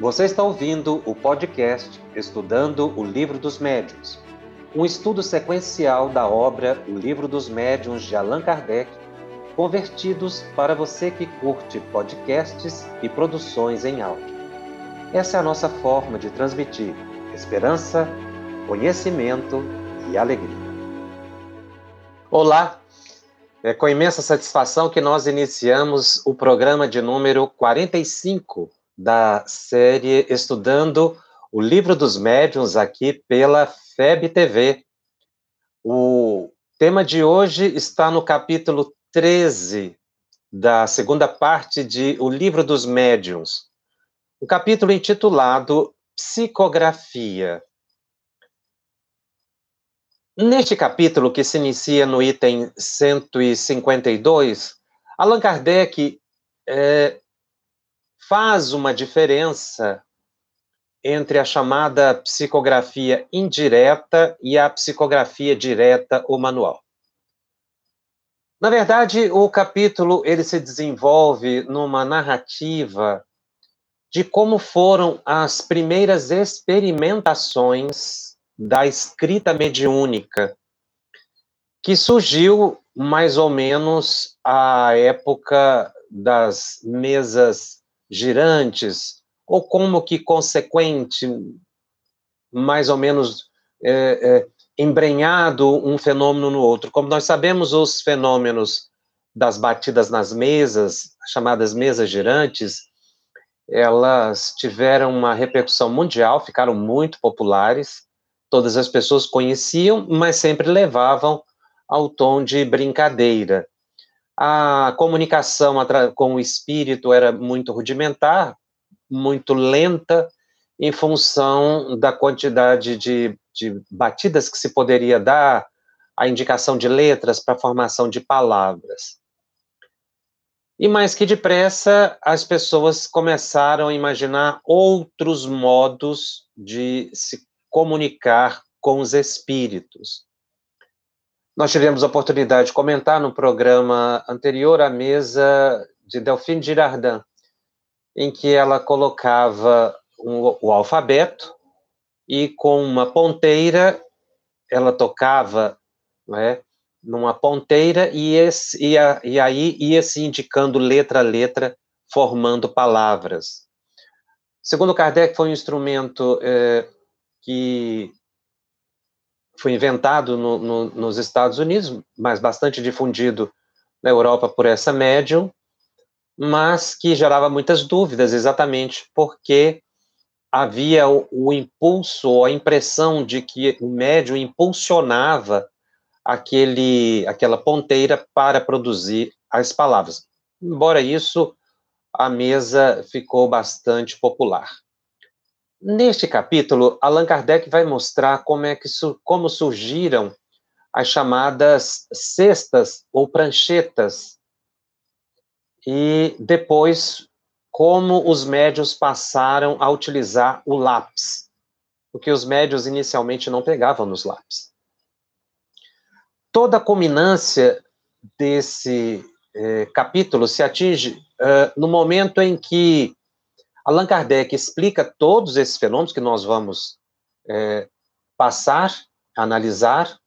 Você está ouvindo o podcast Estudando o Livro dos Médiuns, um estudo sequencial da obra O Livro dos Médiuns de Allan Kardec, convertidos para você que curte podcasts e produções em áudio. Essa é a nossa forma de transmitir esperança, conhecimento e alegria. Olá! É com imensa satisfação que nós iniciamos o programa de número 45 da série Estudando o Livro dos Médiuns aqui pela FEB TV. O tema de hoje está no capítulo 13 da segunda parte de O Livro dos Médiuns, o um capítulo intitulado Psicografia. Neste capítulo, que se inicia no item 152, Allan Kardec é, faz uma diferença entre a chamada psicografia indireta e a psicografia direta ou manual. Na verdade, o capítulo ele se desenvolve numa narrativa de como foram as primeiras experimentações da escrita mediúnica, que surgiu mais ou menos à época das mesas girantes, ou como que consequente, mais ou menos é, é, embrenhado um fenômeno no outro. Como nós sabemos, os fenômenos das batidas nas mesas, chamadas mesas girantes, elas tiveram uma repercussão mundial, ficaram muito populares, todas as pessoas conheciam, mas sempre levavam ao tom de brincadeira a comunicação com o espírito era muito rudimentar, muito lenta, em função da quantidade de, de batidas que se poderia dar, a indicação de letras para a formação de palavras. E mais que depressa, as pessoas começaram a imaginar outros modos de se comunicar com os espíritos. Nós tivemos a oportunidade de comentar no programa anterior a mesa de Delphine Girardin, em que ela colocava um, o alfabeto e com uma ponteira ela tocava é, numa ponteira e, esse, e, a, e aí ia se indicando letra a letra, formando palavras. Segundo Kardec, foi um instrumento é, que foi inventado no, no, nos Estados Unidos, mas bastante difundido na Europa por essa médium, mas que gerava muitas dúvidas, exatamente porque havia o, o impulso, a impressão de que o médium impulsionava aquele, aquela ponteira para produzir as palavras. Embora isso, a mesa ficou bastante popular. Neste capítulo, Allan Kardec vai mostrar como é que como surgiram as chamadas cestas ou pranchetas e depois como os médios passaram a utilizar o lápis, porque os médios inicialmente não pegavam nos lápis. Toda a culminância desse eh, capítulo se atinge uh, no momento em que Allan Kardec explica todos esses fenômenos que nós vamos é, passar, analisar,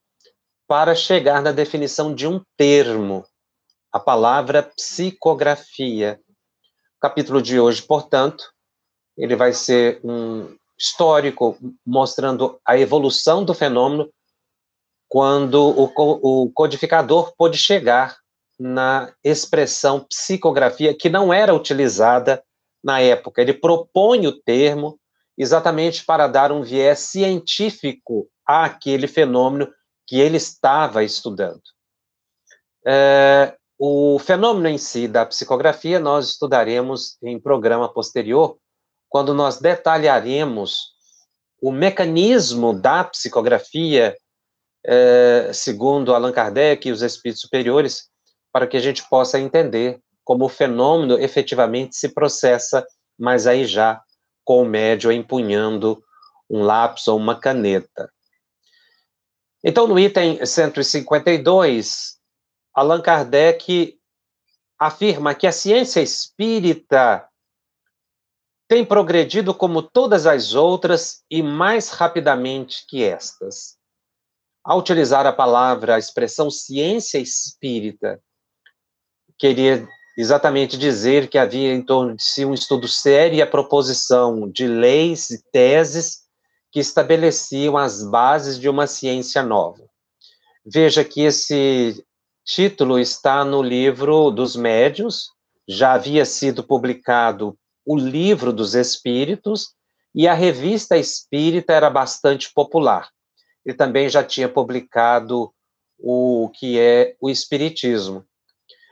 para chegar na definição de um termo, a palavra psicografia. O capítulo de hoje, portanto, ele vai ser um histórico mostrando a evolução do fenômeno quando o, o codificador pôde chegar na expressão psicografia que não era utilizada na época. Ele propõe o termo exatamente para dar um viés científico àquele fenômeno que ele estava estudando. É, o fenômeno em si da psicografia nós estudaremos em programa posterior, quando nós detalharemos o mecanismo da psicografia, é, segundo Allan Kardec e os espíritos superiores, para que a gente possa entender como o fenômeno efetivamente se processa, mas aí já com o médio empunhando um lápis ou uma caneta. Então, no item 152, Allan Kardec afirma que a ciência espírita tem progredido como todas as outras e mais rapidamente que estas. Ao utilizar a palavra, a expressão ciência espírita, queria exatamente dizer que havia em torno de si um estudo sério e a proposição de leis e teses que estabeleciam as bases de uma ciência nova. Veja que esse título está no livro dos Médios, já havia sido publicado o Livro dos Espíritos, e a revista espírita era bastante popular. Ele também já tinha publicado o que é o Espiritismo.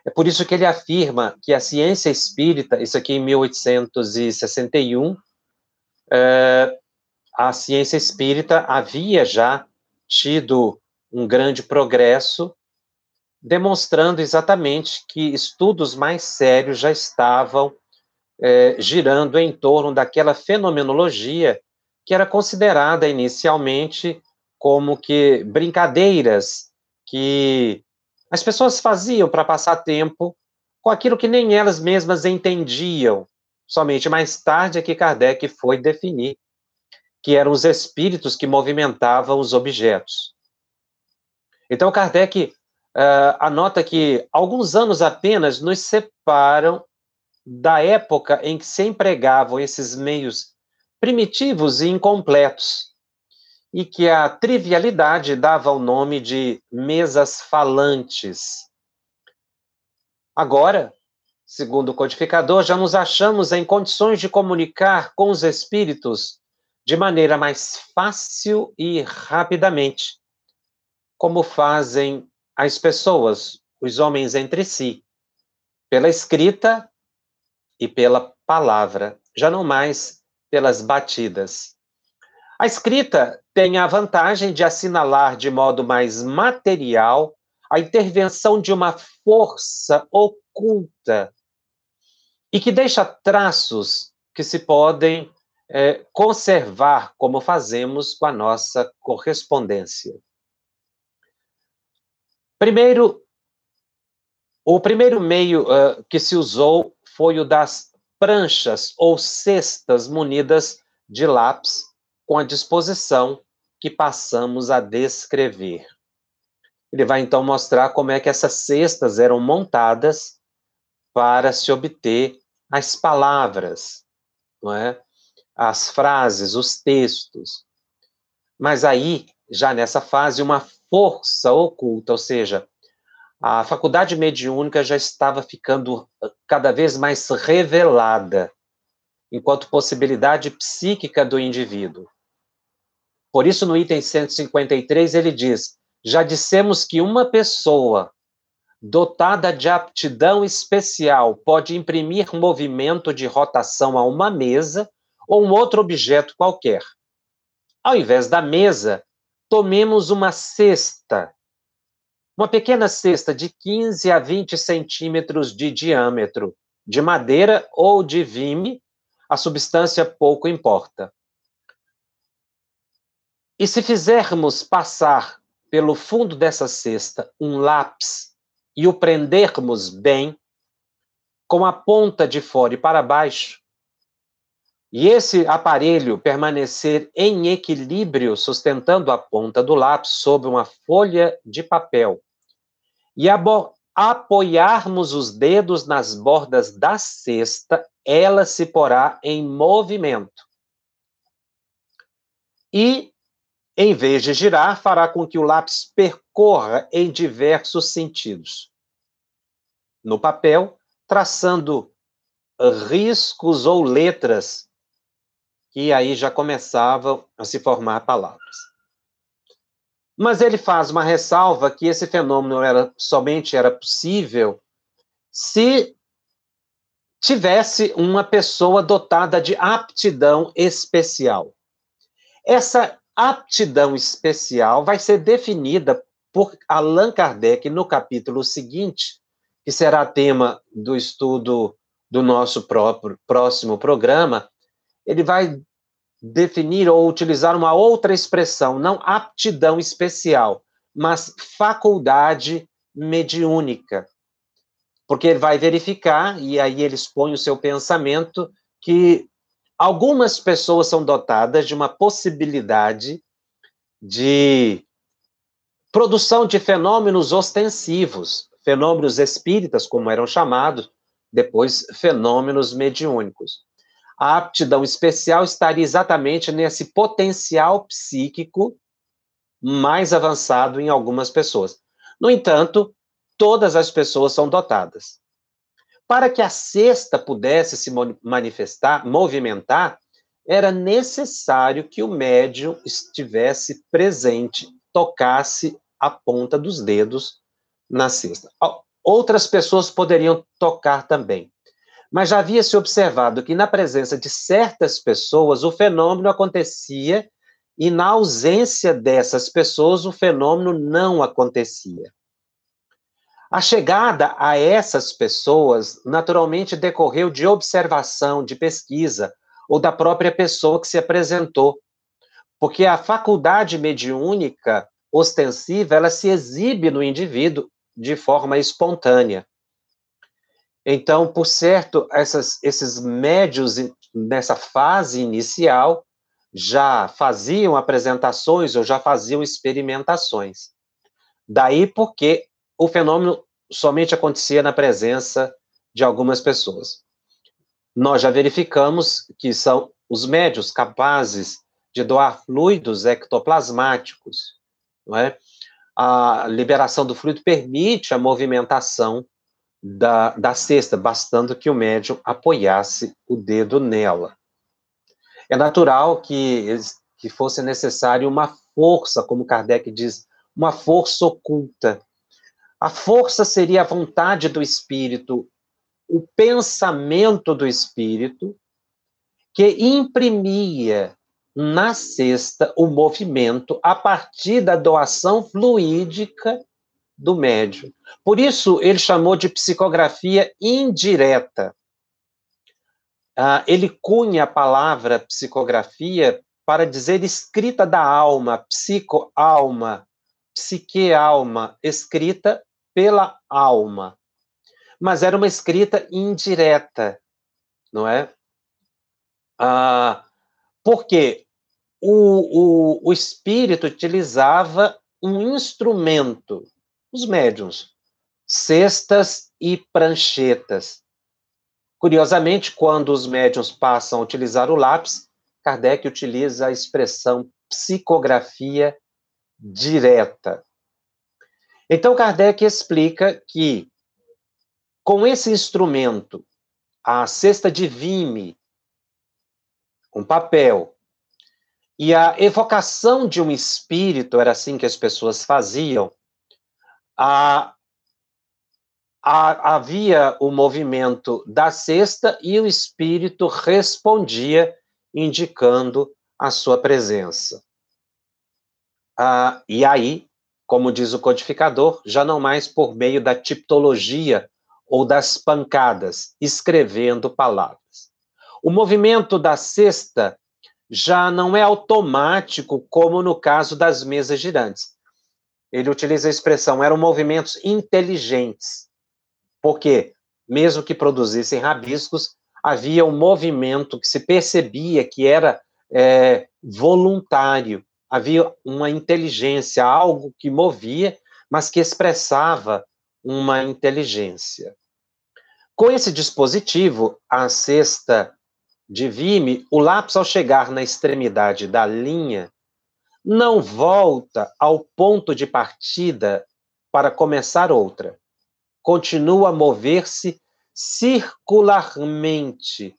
É por isso que ele afirma que a ciência espírita, isso aqui em 1861, é, a ciência espírita havia já tido um grande progresso, demonstrando exatamente que estudos mais sérios já estavam é, girando em torno daquela fenomenologia que era considerada inicialmente como que brincadeiras que as pessoas faziam para passar tempo com aquilo que nem elas mesmas entendiam. Somente mais tarde é que Kardec foi definir que eram os espíritos que movimentavam os objetos. Então, Kardec uh, anota que alguns anos apenas nos separam da época em que se empregavam esses meios primitivos e incompletos, e que a trivialidade dava o nome de mesas falantes. Agora, segundo o codificador, já nos achamos em condições de comunicar com os espíritos de maneira mais fácil e rapidamente, como fazem as pessoas, os homens entre si, pela escrita e pela palavra, já não mais pelas batidas. A escrita tem a vantagem de assinalar de modo mais material a intervenção de uma força oculta e que deixa traços que se podem é, conservar, como fazemos com a nossa correspondência. Primeiro, o primeiro meio uh, que se usou foi o das pranchas ou cestas munidas de lápis, com a disposição que passamos a descrever. Ele vai então mostrar como é que essas cestas eram montadas para se obter as palavras, não é? as frases, os textos. Mas aí, já nessa fase, uma força oculta, ou seja, a faculdade mediúnica já estava ficando ah, cada vez mais revelada enquanto possibilidade psíquica do indivíduo. Por isso, no item 153, ele diz: já dissemos que uma pessoa dotada de aptidão especial pode imprimir movimento de rotação a uma mesa ou um outro objeto qualquer. Ao invés da mesa, tomemos uma cesta uma pequena cesta de 15 a 20 centímetros de diâmetro, de madeira ou de vime, a substância pouco importa. E se fizermos passar pelo fundo dessa cesta um lápis e o prendermos bem, com a ponta de fora e para baixo, e esse aparelho permanecer em equilíbrio, sustentando a ponta do lápis sobre uma folha de papel, e apoiarmos os dedos nas bordas da cesta, ela se porá em movimento. E, em vez de girar, fará com que o lápis percorra em diversos sentidos. No papel, traçando riscos ou letras, que aí já começavam a se formar palavras. Mas ele faz uma ressalva que esse fenômeno era somente era possível se tivesse uma pessoa dotada de aptidão especial. Essa aptidão especial vai ser definida por Allan Kardec no capítulo seguinte, que será tema do estudo do nosso próprio próximo programa. Ele vai definir ou utilizar uma outra expressão, não aptidão especial, mas faculdade mediúnica. Porque ele vai verificar, e aí ele expõe o seu pensamento, que Algumas pessoas são dotadas de uma possibilidade de produção de fenômenos ostensivos, fenômenos espíritas, como eram chamados, depois fenômenos mediúnicos. A aptidão especial estaria exatamente nesse potencial psíquico mais avançado em algumas pessoas. No entanto, todas as pessoas são dotadas. Para que a cesta pudesse se manifestar, movimentar, era necessário que o médium estivesse presente, tocasse a ponta dos dedos na cesta. Outras pessoas poderiam tocar também. Mas já havia se observado que, na presença de certas pessoas, o fenômeno acontecia e, na ausência dessas pessoas, o fenômeno não acontecia. A chegada a essas pessoas, naturalmente, decorreu de observação, de pesquisa, ou da própria pessoa que se apresentou. Porque a faculdade mediúnica ostensiva, ela se exibe no indivíduo de forma espontânea. Então, por certo, essas, esses médios nessa fase inicial já faziam apresentações ou já faziam experimentações. Daí porque o fenômeno somente acontecia na presença de algumas pessoas. Nós já verificamos que são os médios capazes de doar fluidos ectoplasmáticos, não é? A liberação do fluido permite a movimentação da, da cesta, bastando que o médium apoiasse o dedo nela. É natural que, que fosse necessário uma força, como Kardec diz, uma força oculta, a força seria a vontade do espírito, o pensamento do espírito, que imprimia na cesta o movimento a partir da doação fluídica do médium. Por isso, ele chamou de psicografia indireta. Ah, ele cunha a palavra psicografia para dizer escrita da alma, psico-alma, psique-alma, escrita pela alma. Mas era uma escrita indireta, não é? Ah, porque o, o, o espírito utilizava um instrumento, os médiums, cestas e pranchetas. Curiosamente, quando os médiums passam a utilizar o lápis, Kardec utiliza a expressão psicografia direta. Então, Kardec explica que, com esse instrumento, a cesta de vime, um papel, e a evocação de um espírito, era assim que as pessoas faziam, a, a, havia o movimento da cesta e o espírito respondia, indicando a sua presença. Ah, e aí como diz o codificador, já não mais por meio da tipologia ou das pancadas, escrevendo palavras. O movimento da cesta já não é automático, como no caso das mesas girantes. Ele utiliza a expressão, eram movimentos inteligentes, porque, mesmo que produzissem rabiscos, havia um movimento que se percebia que era é, voluntário, havia uma inteligência, algo que movia, mas que expressava uma inteligência. Com esse dispositivo, a cesta de Vime, o lápis, ao chegar na extremidade da linha, não volta ao ponto de partida para começar outra. Continua a mover-se circularmente,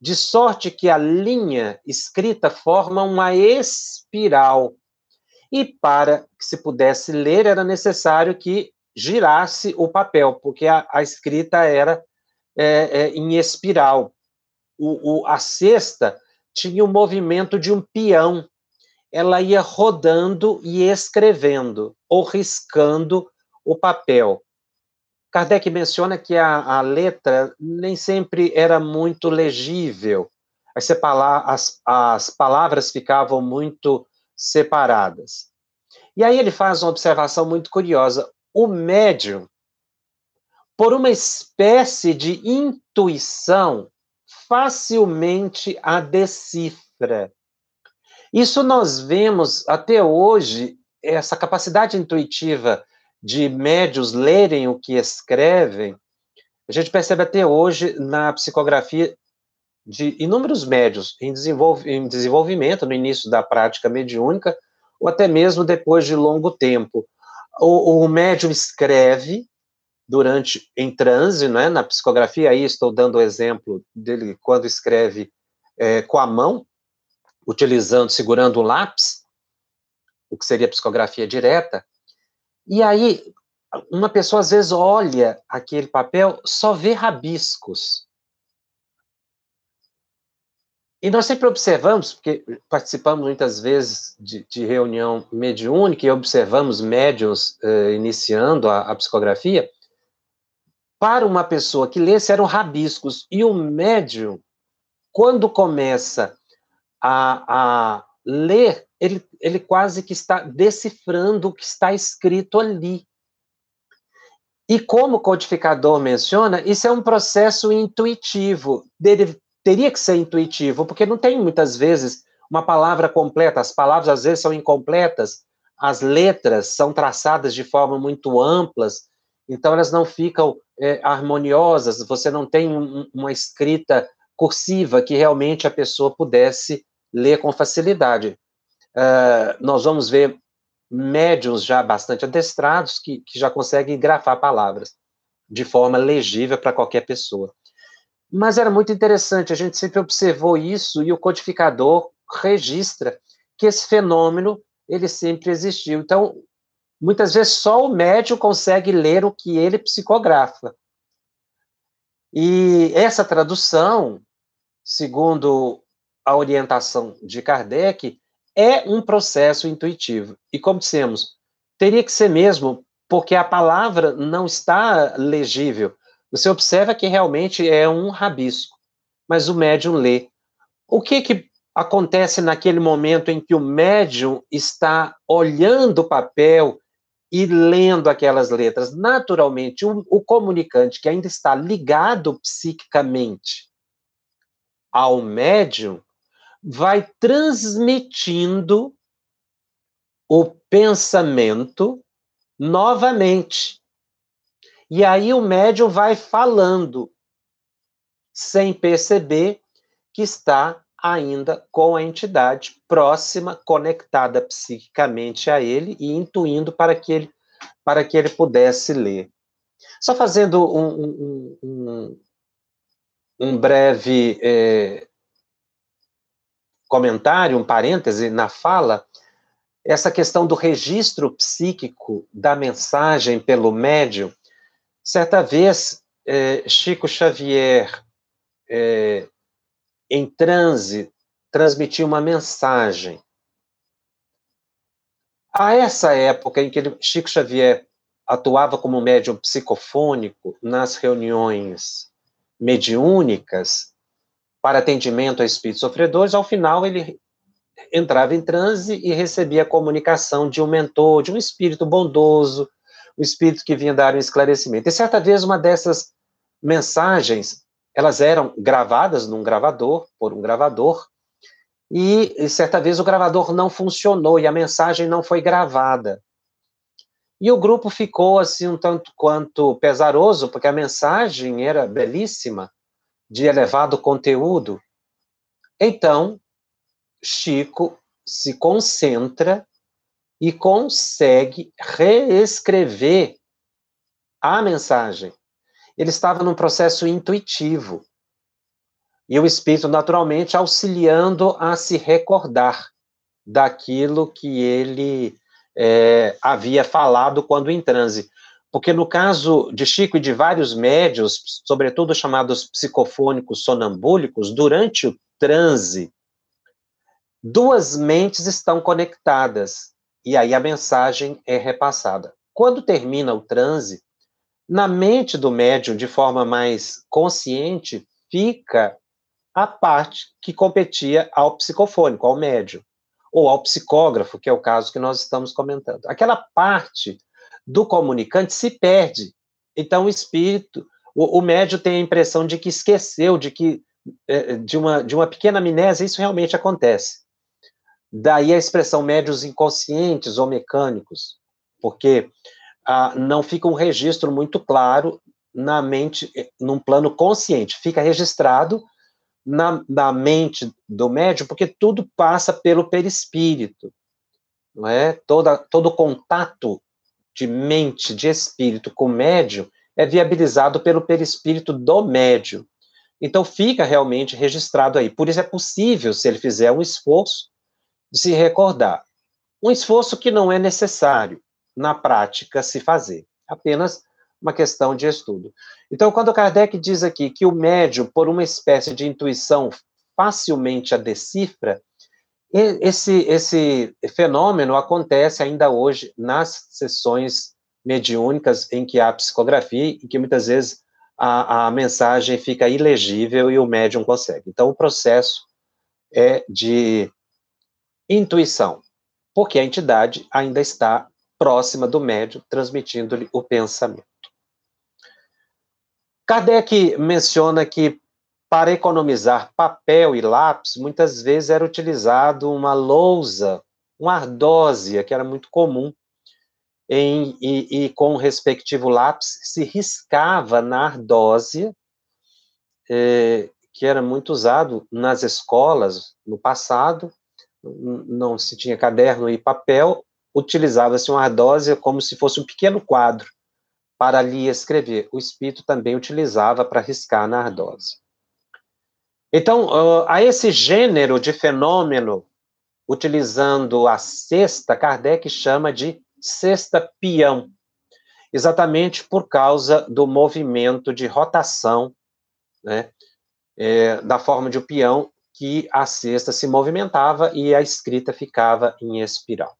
de sorte que a linha escrita forma uma espiral. E para que se pudesse ler, era necessário que girasse o papel, porque a, a escrita era é, é, em espiral. O, o, a cesta tinha o movimento de um peão. Ela ia rodando e escrevendo, ou riscando o papel. Kardec menciona que a, a letra nem sempre era muito legível, as, as, as palavras ficavam muito separadas. E aí ele faz uma observação muito curiosa. O médium, por uma espécie de intuição, facilmente a decifra. Isso nós vemos até hoje, essa capacidade intuitiva de médios lerem o que escrevem, a gente percebe até hoje na psicografia de inúmeros médios em, desenvolv em desenvolvimento, no início da prática mediúnica, ou até mesmo depois de longo tempo. O, o médium escreve durante, em transe, né, na psicografia, aí estou dando o exemplo dele quando escreve é, com a mão, utilizando, segurando um lápis, o que seria psicografia direta, e aí uma pessoa às vezes olha aquele papel, só vê rabiscos. E nós sempre observamos, porque participamos muitas vezes de, de reunião mediúnica e observamos médiums eh, iniciando a, a, psicografia, para uma pessoa que lê, eram rabiscos. E o médium, quando começa a, a ler, ele, ele quase que está decifrando o que está escrito ali. E como o codificador menciona, isso é um processo intuitivo. Teria que ser intuitivo, porque não tem muitas vezes uma palavra completa, as palavras às vezes são incompletas, as letras são traçadas de forma muito amplas, então elas não ficam é, harmoniosas, você não tem um, uma escrita cursiva que realmente a pessoa pudesse ler com facilidade. Uh, nós vamos ver médiums já bastante adestrados que, que já conseguem grafar palavras de forma legível para qualquer pessoa. Mas era muito interessante, a gente sempre observou isso e o codificador registra que esse fenômeno ele sempre existiu. Então, muitas vezes só o médium consegue ler o que ele psicografa. E essa tradução, segundo a orientação de Kardec, é um processo intuitivo. E como dissemos, teria que ser mesmo, porque a palavra não está legível. Você observa que realmente é um rabisco, mas o médium lê. O que, que acontece naquele momento em que o médium está olhando o papel e lendo aquelas letras? Naturalmente, o, o comunicante que ainda está ligado psiquicamente ao médium vai transmitindo o pensamento novamente. E aí o médium vai falando, sem perceber que está ainda com a entidade próxima, conectada psiquicamente a ele e intuindo para que ele, para que ele pudesse ler. Só fazendo um, um, um, um breve é, comentário, um parêntese na fala, essa questão do registro psíquico da mensagem pelo médium Certa vez, é, Chico Xavier, é, em transe, transmitiu uma mensagem. A essa época em que ele, Chico Xavier atuava como médium psicofônico nas reuniões mediúnicas para atendimento a espíritos sofredores, ao final ele entrava em transe e recebia a comunicação de um mentor, de um espírito bondoso, o espírito que vinha dar um esclarecimento. E certa vez uma dessas mensagens, elas eram gravadas num gravador, por um gravador, e certa vez o gravador não funcionou e a mensagem não foi gravada. E o grupo ficou assim um tanto quanto pesaroso, porque a mensagem era belíssima, de elevado conteúdo. Então, Chico se concentra e consegue reescrever a mensagem. Ele estava num processo intuitivo. E o espírito, naturalmente, auxiliando a se recordar daquilo que ele é, havia falado quando em transe. Porque no caso de Chico e de vários médios, sobretudo chamados psicofônicos sonambúlicos, durante o transe, duas mentes estão conectadas e aí a mensagem é repassada. Quando termina o transe, na mente do médium, de forma mais consciente, fica a parte que competia ao psicofônico, ao médium, ou ao psicógrafo, que é o caso que nós estamos comentando. Aquela parte do comunicante se perde. Então, o espírito, o, o médium tem a impressão de que esqueceu, de que é, de uma, de uma pequena amnésia, isso realmente acontece. Daí a expressão médios inconscientes ou mecânicos, porque ah, não fica um registro muito claro na mente, eh, num plano consciente, fica registrado na, na mente do médium, porque tudo passa pelo perispírito, não é? Toda, todo contato de mente, de espírito com médium é viabilizado pelo perispírito do médium. Então fica realmente registrado aí. Por isso é possível, se ele fizer um esforço, de se recordar. Um esforço que não é necessário na prática se fazer, apenas uma questão de estudo. Então, quando Kardec diz aqui que o médium, por uma espécie de intuição, facilmente a decifra, esse, esse fenômeno acontece ainda hoje nas sessões mediúnicas em que há psicografia e que muitas vezes a, a mensagem fica ilegível e o médium consegue. Então, o processo é de intuição, porque a entidade ainda está próxima do médium, transmitindo-lhe o pensamento. Kardec menciona que para economizar papel e lápis, muitas vezes era utilizado uma lousa, uma ardósia, que era muito comum, em, e, e, com o respectivo lápis se riscava na ardósia, eh, que era muito usado nas escolas no passado, não se tinha caderno e papel, utilizava-se uma ardósia como se fosse um pequeno quadro para ali escrever. O espírito também utilizava para riscar na ardósia. Então, uh, a esse gênero de fenômeno, utilizando a cesta, Kardec chama de cesta peão, exatamente por causa do movimento de rotação, né, é, da forma de um peão, que a cesta se movimentava e a escrita ficava em espiral.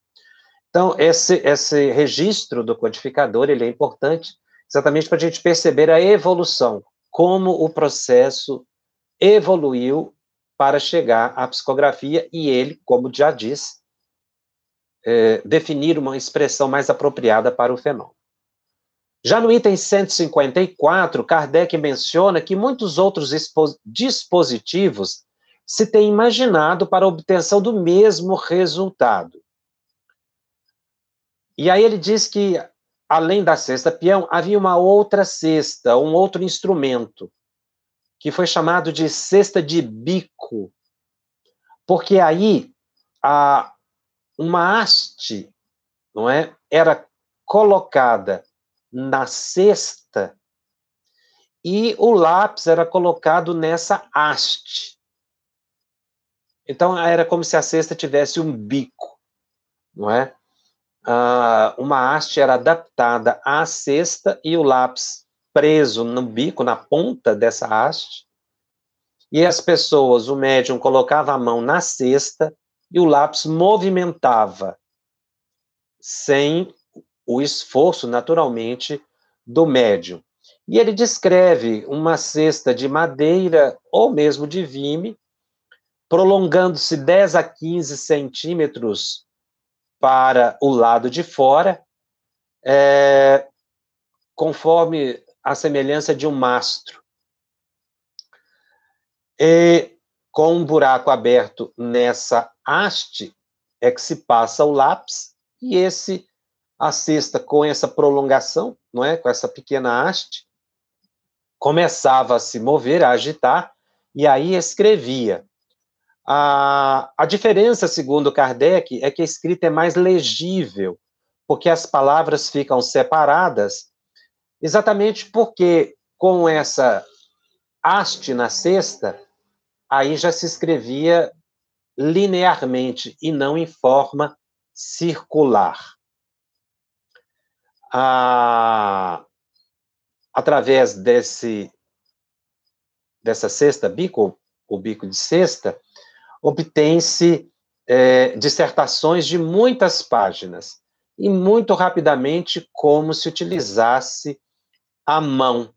Então, esse, esse registro do codificador, ele é importante exatamente para a gente perceber a evolução, como o processo evoluiu para chegar à psicografia e ele, como já disse, é, definir uma expressão mais apropriada para o fenômeno. Já no item 154, Kardec menciona que muitos outros dispositivos se têm imaginado para a obtenção do mesmo resultado. E aí ele diz que, além da cesta peão, havia uma outra cesta, um outro instrumento, que foi chamado de cesta de bico, porque aí a, uma haste, não é, era colocada na cesta e o lápis era colocado nessa haste. Então era como se a cesta tivesse um bico, não é? Ah, uma haste era adaptada à cesta e o lápis preso no bico, na ponta dessa haste, e as pessoas, o médium colocava a mão na cesta e o lápis movimentava, sem o esforço, naturalmente, do médium. E ele descreve uma cesta de madeira ou mesmo de vime, prolongando-se 10 a 15 centímetros para o lado de fora, é, conforme a semelhança de um mastro. E com um buraco aberto nessa haste é que se passa o lápis e esse a cesta com essa prolongação, não é, com essa pequena haste, começava a se mover, a agitar e aí escrevia. A, a diferença, segundo Kardec, é que a escrita é mais legível, porque as palavras ficam separadas Exatamente porque com essa haste na cesta, aí já se escrevia linearmente e não em forma circular. Ah, através desse dessa cesta bico, o bico de cesta, obtém-se é, dissertações de muitas páginas e muito rapidamente como se utilizasse à mão.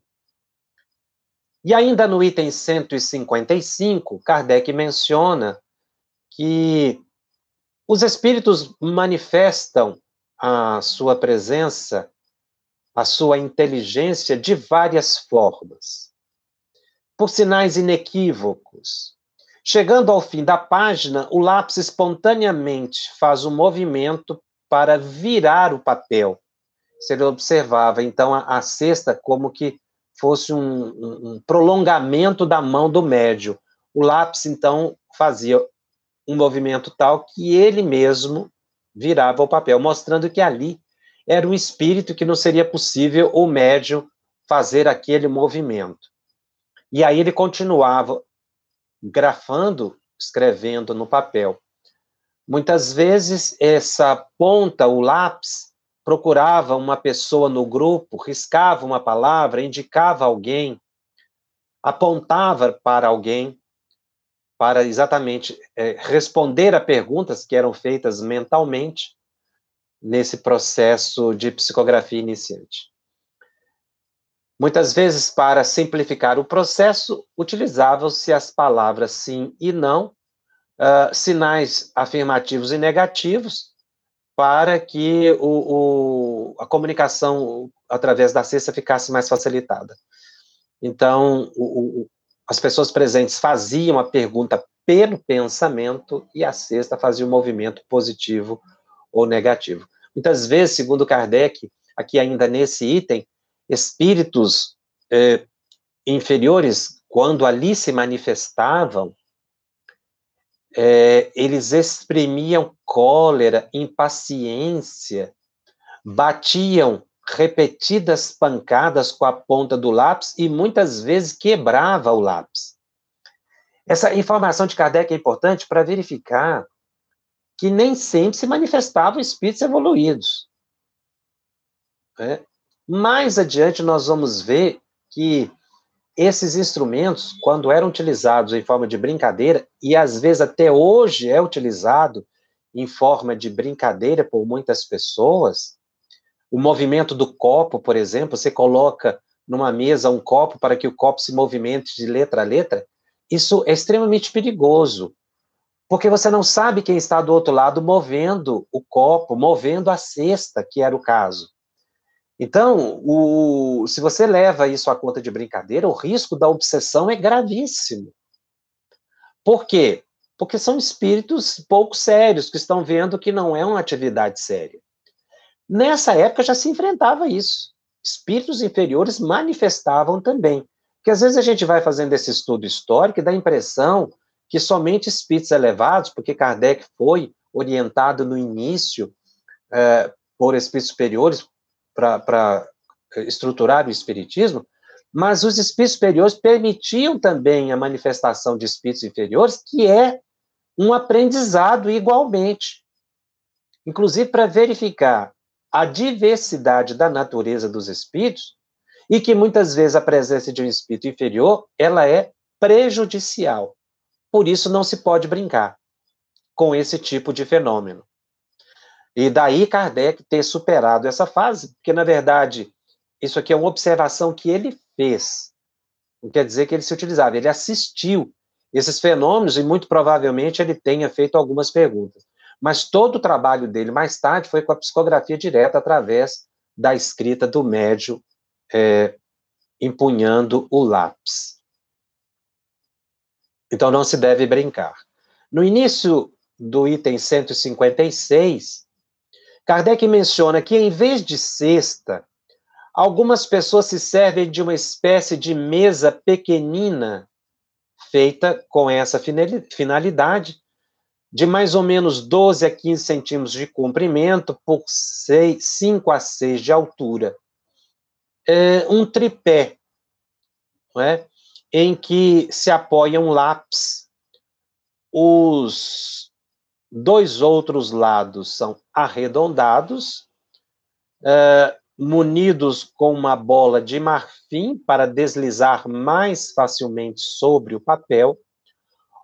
E ainda no item 155, Kardec menciona que os espíritos manifestam a sua presença, a sua inteligência de várias formas. por sinais inequívocos. Chegando ao fim da página, o lápis espontaneamente faz um movimento para virar o papel. Se ele observava, então, a, a cesta como que fosse um, um, prolongamento da mão do médio. O lápis, então, fazia um movimento tal que ele mesmo virava o papel, mostrando que ali era um espírito que não seria possível o médium fazer aquele movimento. E aí ele continuava grafando, escrevendo no papel. Muitas vezes essa ponta, o lápis, procurava uma pessoa no grupo, riscava uma palavra, indicava alguém, apontava para alguém, para exatamente é, responder a perguntas que eram feitas mentalmente nesse processo de psicografia iniciante. Muitas vezes, para simplificar o processo, utilizavam-se as palavras sim e não, uh, sinais afirmativos e negativos, para que o, o, a comunicação através da cesta ficasse mais facilitada. Então, o, as pessoas presentes faziam a pergunta pelo pensamento e a cesta fazia o movimento positivo ou negativo. Muitas vezes, segundo Kardec, aqui ainda nesse item, espíritos eh, inferiores, quando ali se manifestavam, eh, eles exprimiam cólera, impaciência, batiam repetidas pancadas com a ponta do lápis e muitas vezes quebrava o lápis. Essa informação de Kardec é importante para verificar que nem sempre se manifestavam espíritos evoluídos. Né? Mais adiante, nós vamos ver que esses instrumentos, quando eram utilizados em forma de brincadeira, e às vezes até hoje é utilizado em forma de brincadeira por muitas pessoas, o movimento do copo, por exemplo, você coloca numa mesa um copo para que o copo se movimente de letra a letra, isso é extremamente perigoso, porque você não sabe quem está do outro lado movendo o copo, movendo a cesta, que era o caso. Então, o, se você leva isso à conta de brincadeira, o risco da obsessão é gravíssimo. Por quê? Porque são espíritos pouco sérios que estão vendo que não é uma atividade séria. Nessa época já se enfrentava isso. Espíritos inferiores manifestavam também. Porque às vezes a gente vai fazendo esse estudo histórico e dá a impressão que somente espíritos elevados, porque Kardec foi orientado no início é, por espíritos superiores para estruturar o espiritismo, mas os espíritos superiores permitiam também a manifestação de espíritos inferiores, que é um aprendizado igualmente. Inclusive para verificar a diversidade da natureza dos espíritos e que muitas vezes a presença de um espírito inferior, ela é prejudicial. Por isso não se pode brincar com esse tipo de fenômeno. E daí Kardec ter superado essa fase, porque na verdade isso aqui é uma observação que ele fez. Não quer dizer que ele se utilizava, ele assistiu esses fenômenos e muito provavelmente ele tenha feito algumas perguntas. Mas todo o trabalho dele mais tarde foi com a psicografia direta através da escrita do médio é, empunhando o lápis. Então não se deve brincar. No início do item 156, Kardec menciona que em vez de cesta, algumas pessoas se servem de uma espécie de mesa pequenina feita com essa finalidade de mais ou menos 12 a 15 centímetros de comprimento por 6, 5 a 6 de altura. É um tripé, não é? em que se apoia um lápis. Os dois outros lados são arredondados, é, munidos com uma bola de marfim para deslizar mais facilmente sobre o papel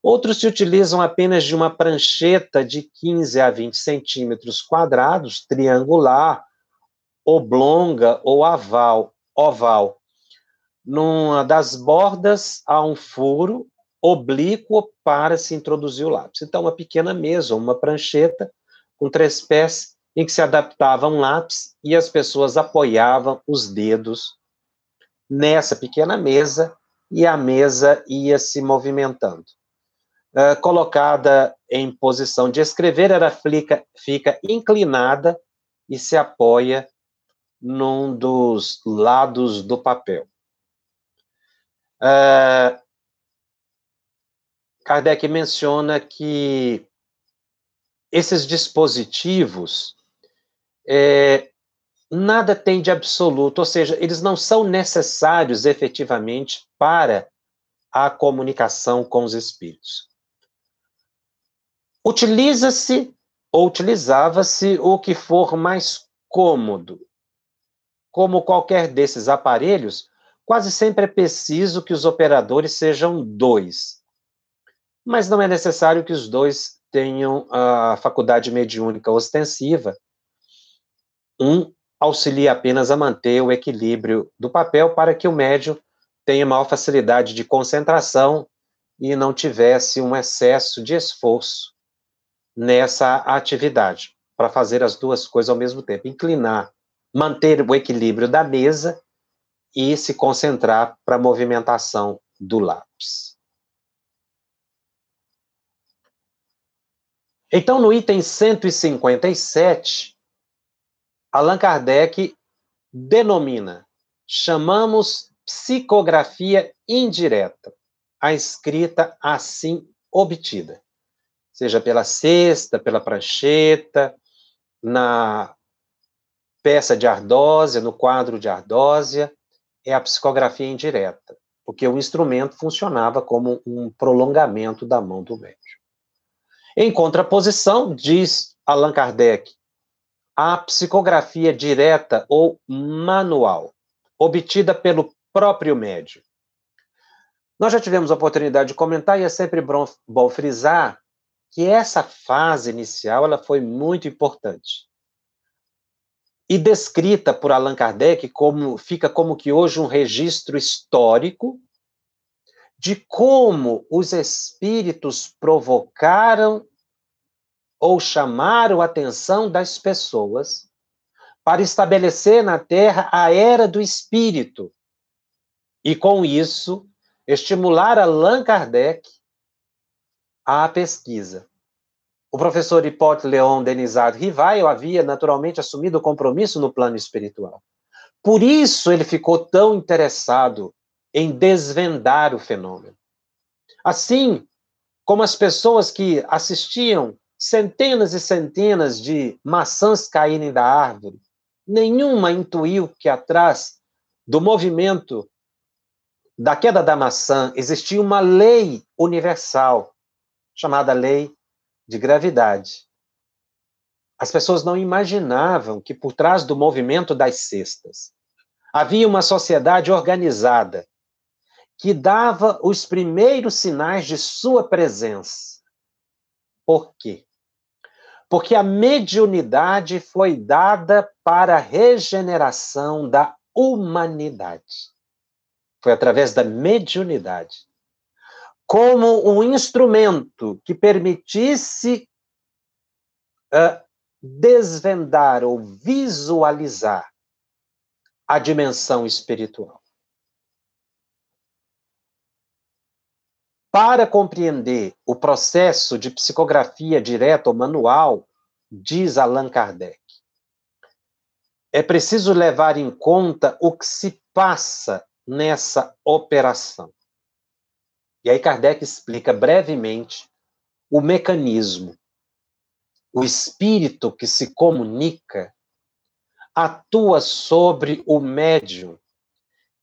Outros se utilizam apenas de uma prancheta de 15 a 20 centímetros quadrados, triangular, oblonga ou aval, oval. Numa das bordas há um furo oblíquo para se introduzir o lápis. Então, uma pequena mesa, uma prancheta com três pés em que se adaptava um lápis e as pessoas apoiavam os dedos nessa pequena mesa e a mesa ia se movimentando. Uh, colocada em posição de escrever, ela fica, fica inclinada e se apoia num dos lados do papel. Uh, Kardec menciona que esses dispositivos é, nada tem de absoluto, ou seja, eles não são necessários efetivamente para a comunicação com os espíritos. Utiliza-se ou utilizava-se o que for mais cômodo. Como qualquer desses aparelhos, quase sempre é preciso que os operadores sejam dois. Mas não é necessário que os dois tenham a faculdade mediúnica ostensiva. Um auxilia apenas a manter o equilíbrio do papel para que o médium tenha maior facilidade de concentração e não tivesse um excesso de esforço nessa atividade, para fazer as duas coisas ao mesmo tempo, inclinar, manter o equilíbrio da mesa e se concentrar para a movimentação do lápis. Então, no item 157, Allan Kardec denomina, chamamos psicografia indireta, a escrita assim obtida, seja pela cesta, pela prancheta, na peça de ardósia, no quadro de ardósia, é a psicografia indireta, porque o instrumento funcionava como um prolongamento da mão do médium. Em contraposição, diz Allan Kardec, a psicografia direta ou manual, obtida pelo próprio médium. Nós já tivemos a oportunidade de comentar, e é sempre bom frisar que essa fase inicial ela foi muito importante. E descrita por Allan Kardec como fica como que hoje um registro histórico de como os espíritos provocaram ou chamaram a atenção das pessoas para estabelecer na Terra a era do espírito. E com isso, estimular Allan Kardec à pesquisa. O professor Hipólito Leon Denizado Rivaio havia naturalmente assumido o compromisso no plano espiritual. Por isso ele ficou tão interessado em desvendar o fenômeno. Assim como as pessoas que assistiam centenas e centenas de maçãs caírem da árvore. Nenhuma intuiu que atrás do movimento da queda da maçã existia uma lei universal, chamada lei de gravidade. As pessoas não imaginavam que por trás do movimento das cestas havia uma sociedade organizada que dava os primeiros sinais de sua presença. Por quê? porque a mediunidade foi dada para a regeneração da humanidade. Foi através da mediunidade. Como um instrumento que permitisse uh, desvendar ou visualizar a dimensão espiritual. Para compreender o processo de psicografia direta ou manual, diz Allan Kardec, é preciso levar em conta o que se passa nessa operação. E aí Kardec explica brevemente o mecanismo. O espírito que se comunica atua sobre o médium,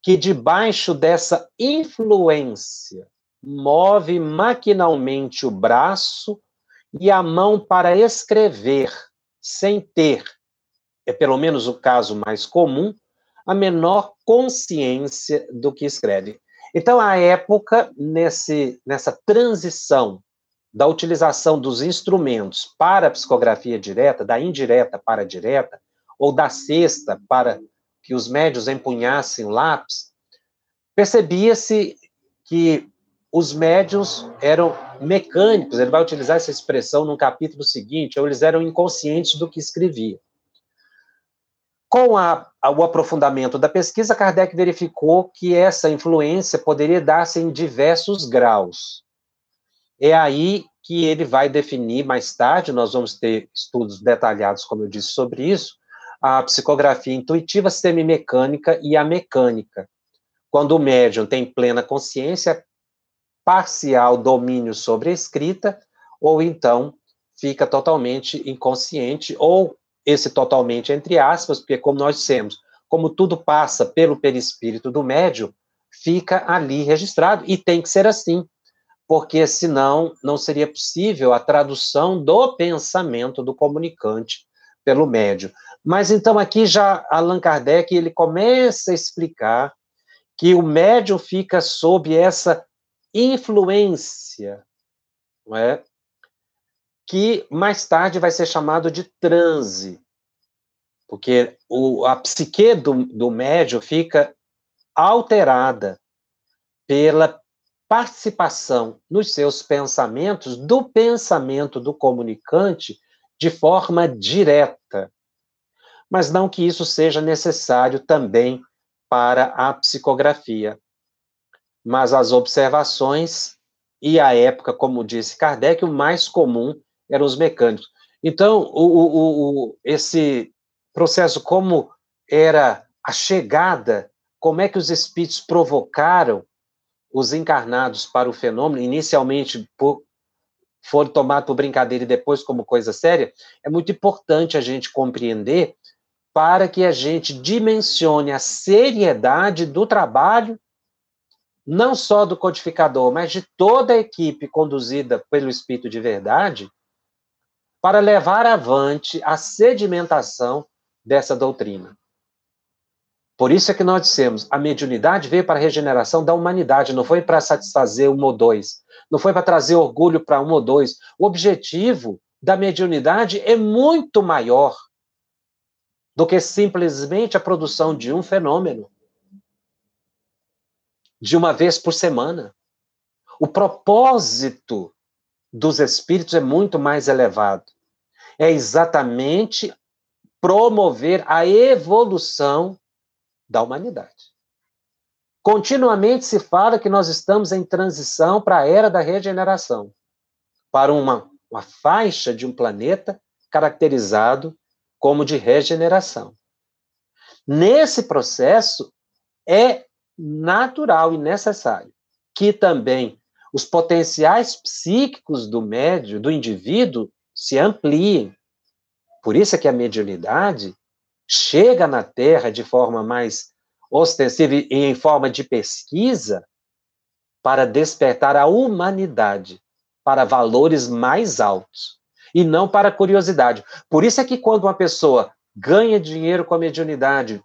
que debaixo dessa influência move maquinalmente o braço e a mão para escrever, sem ter, é pelo menos o caso mais comum, a menor consciência do que escreve. Então, a época, nesse, nessa transição da utilização dos instrumentos para a psicografia direta, da indireta para a direta, ou da cesta para que os médios empunhassem o lápis, percebia-se que os médios eram mecânicos, ele vai utilizar essa expressão no capítulo seguinte, ou eles eram inconscientes do que escreviam. Com a, a, o aprofundamento da pesquisa, Kardec verificou que essa influência poderia dar-se em diversos graus. É aí que ele vai definir mais tarde, nós vamos ter estudos detalhados, como eu disse, sobre isso, a psicografia intuitiva, semimecânica e a mecânica. Quando o médium tem plena consciência, parcial domínio sobre a escrita, ou então fica totalmente inconsciente, ou esse totalmente entre aspas, porque como nós dissemos, como tudo passa pelo perispírito do médium, fica ali registrado, e tem que ser assim, porque senão não seria possível a tradução do pensamento do comunicante pelo médium. Mas então aqui já Allan Kardec ele começa a explicar que o médium fica sob essa influência, não é? que mais tarde vai ser chamado de transe, porque o, a psique do, do médium fica alterada pela participação nos seus pensamentos do pensamento do comunicante de forma direta. Mas não que isso seja necessário também para a psicografia. Mas as observações e a época, como disse Kardec, o mais comum eram os mecânicos. Então, o, o, o, esse processo, como era a chegada, como é que os espíritos provocaram os encarnados para o fenômeno, inicialmente por, foram tomados por brincadeira e depois como coisa séria, é muito importante a gente compreender para que a gente dimensione a seriedade do trabalho, não só do codificador, mas de toda a equipe conduzida pelo Espírito de Verdade, para levar avante a sedimentação dessa doutrina. Por isso é que nós dissemos, a mediunidade veio para a regeneração da humanidade, não foi para satisfazer um ou dois, não foi para trazer orgulho para um ou dois. O objetivo da mediunidade é muito maior do que simplesmente a produção de um fenômeno, de uma vez por semana. O propósito dos espíritos é muito mais elevado. É exatamente promover a evolução da humanidade. Continuamente se fala que nós estamos em transição para a era da regeneração, para uma, uma faixa de um planeta caracterizado como de regeneração. Nesse processo, é natural e necessário que também os potenciais psíquicos do médio, do indivíduo, se ampliem. Por isso é que a mediunidade chega na Terra de forma mais ostensiva e em forma de pesquisa para despertar a humanidade para valores mais altos e não para curiosidade. Por isso é que quando uma pessoa ganha dinheiro com a mediunidade,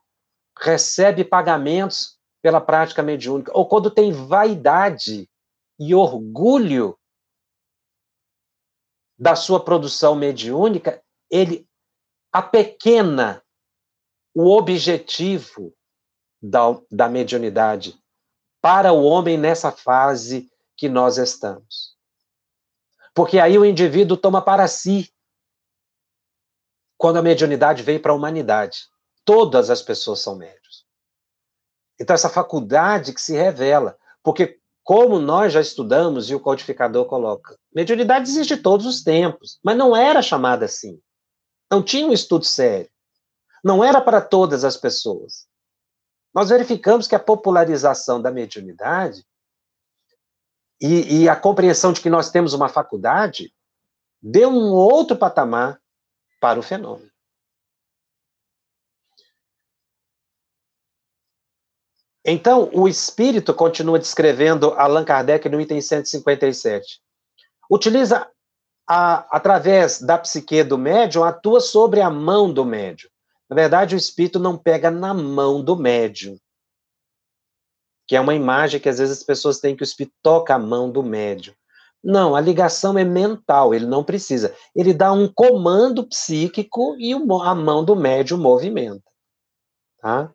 recebe pagamentos pela prática mediúnica, ou quando tem vaidade e orgulho da sua produção mediúnica, ele apequena o objetivo da, da mediunidade para o homem nessa fase que nós estamos. Porque aí o indivíduo toma para si. Quando a mediunidade veio para a humanidade. Todas as pessoas são médios. Então, essa faculdade que se revela. Porque como nós já estudamos e o codificador coloca, mediunidade existe todos os tempos, mas não era chamada assim. Não tinha um estudo sério. Não era para todas as pessoas. Nós verificamos que a popularização da mediunidade e, e a compreensão de que nós temos uma faculdade deu um outro patamar para o fenômeno. Então, o espírito, continua descrevendo Allan Kardec no item 157, utiliza, a, através da psique do médium, atua sobre a mão do médium. Na verdade, o espírito não pega na mão do médium, que é uma imagem que às vezes as pessoas têm que o espírito toca a mão do médium. Não, a ligação é mental, ele não precisa. Ele dá um comando psíquico e a mão do médium movimenta. Tá?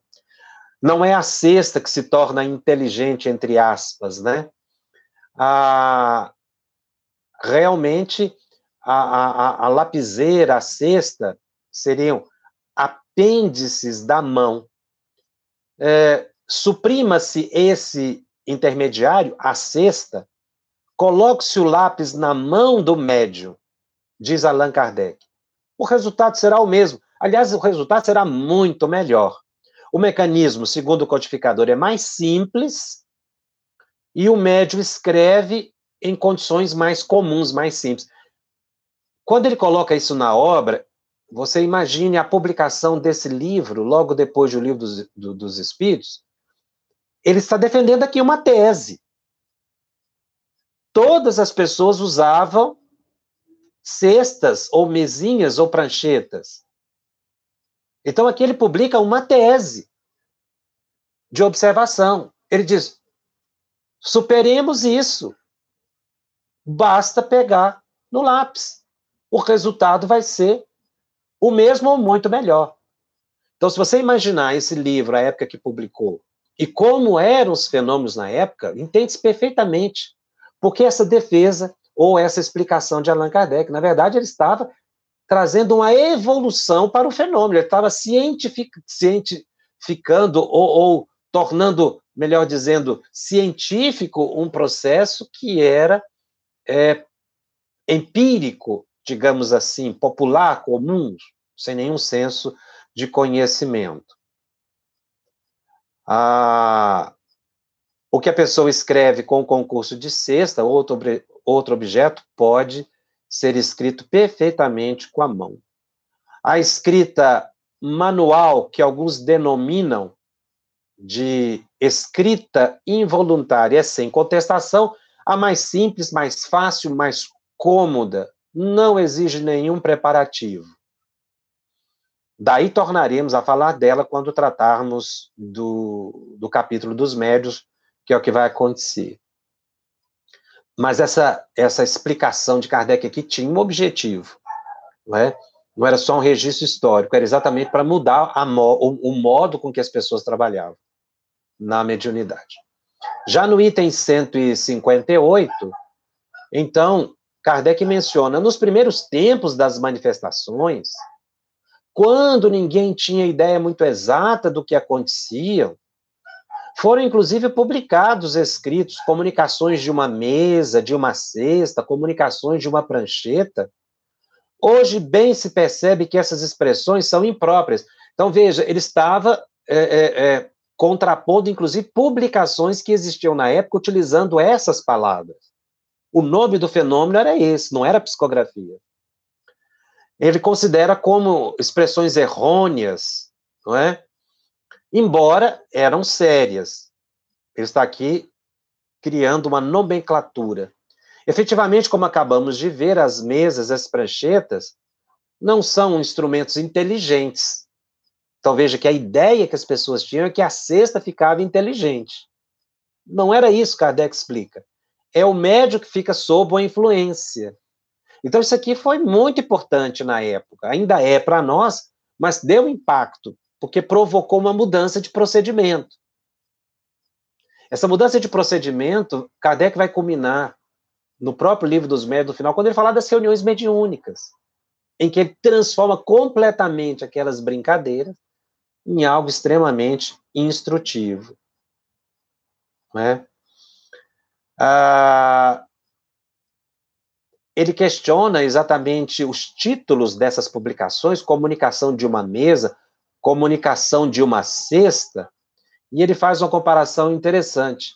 Não é a cesta que se torna inteligente, entre aspas, né? A, realmente, a, a, a lapiseira, a cesta, seriam apêndices da mão. É, Suprima-se esse intermediário, a cesta, coloque-se o lápis na mão do médium, diz Allan Kardec. O resultado será o mesmo. Aliás, o resultado será muito melhor. O mecanismo, segundo o codificador, é mais simples e o médium escreve em condições mais comuns, mais simples. Quando ele coloca isso na obra, você imagine a publicação desse livro, logo depois do livro dos, do, dos Espíritos, ele está defendendo aqui uma tese. Todas as pessoas usavam cestas, ou mesinhas, ou pranchetas. Então aqui ele publica uma tese de observação. Ele diz: superemos isso. Basta pegar no lápis. O resultado vai ser o mesmo ou muito melhor. Então, se você imaginar esse livro, a época que publicou, e como eram os fenômenos na época, entende-se perfeitamente porque essa defesa ou essa explicação de Allan Kardec, na verdade, ele estava trazendo uma evolução para o fenômeno, ele estava cientific, cientificando ou, ou tornando, melhor dizendo, científico um processo que era é, empírico, digamos assim, popular, comum, sem nenhum senso de conhecimento. Ah, o que a pessoa escreve com o concurso de cesta, outro, outro objeto, pode ser escrito perfeitamente com a mão. A escrita manual, que alguns denominam de escrita involuntária, sem contestação, a mais simples, mais fácil, mais cômoda, não exige nenhum preparativo. Daí tornaremos a falar dela quando tratarmos do, do capítulo dos médios, que é o que vai acontecer. Mas essa, essa explicação de Kardec aqui tinha um objetivo, não é? Não era só um registro histórico, era exatamente para mudar a, o, o modo com que as pessoas trabalhavam na mediunidade. Já no item 158, então, Kardec menciona, nos primeiros tempos das manifestações, quando ninguém tinha ideia muito exata do que acontecia, foram inclusive publicados escritos, comunicações de uma mesa, de uma cesta, comunicações de uma prancheta. Hoje bem se percebe que essas expressões são impróprias. Então, veja, ele estava é, é, é, contrapondo, inclusive, publicações que existiam na época utilizando essas palavras. O nome do fenômeno era esse, não era psicografia ele considera como expressões errôneas, não é? Embora eram sérias. Ele está aqui criando uma nomenclatura. Efetivamente, como acabamos de ver, as mesas, as pranchetas, não são instrumentos inteligentes. Então veja que a ideia que as pessoas tinham é que a cesta ficava inteligente. Não era isso, Kardec explica. É o médio que fica sob a influência. Então, isso aqui foi muito importante na época, ainda é para nós, mas deu impacto, porque provocou uma mudança de procedimento. Essa mudança de procedimento, Kardec vai culminar no próprio livro dos médios, no final, quando ele fala das reuniões mediúnicas, em que ele transforma completamente aquelas brincadeiras em algo extremamente instrutivo. Né? Ah, ele questiona exatamente os títulos dessas publicações, comunicação de uma mesa, comunicação de uma cesta, e ele faz uma comparação interessante.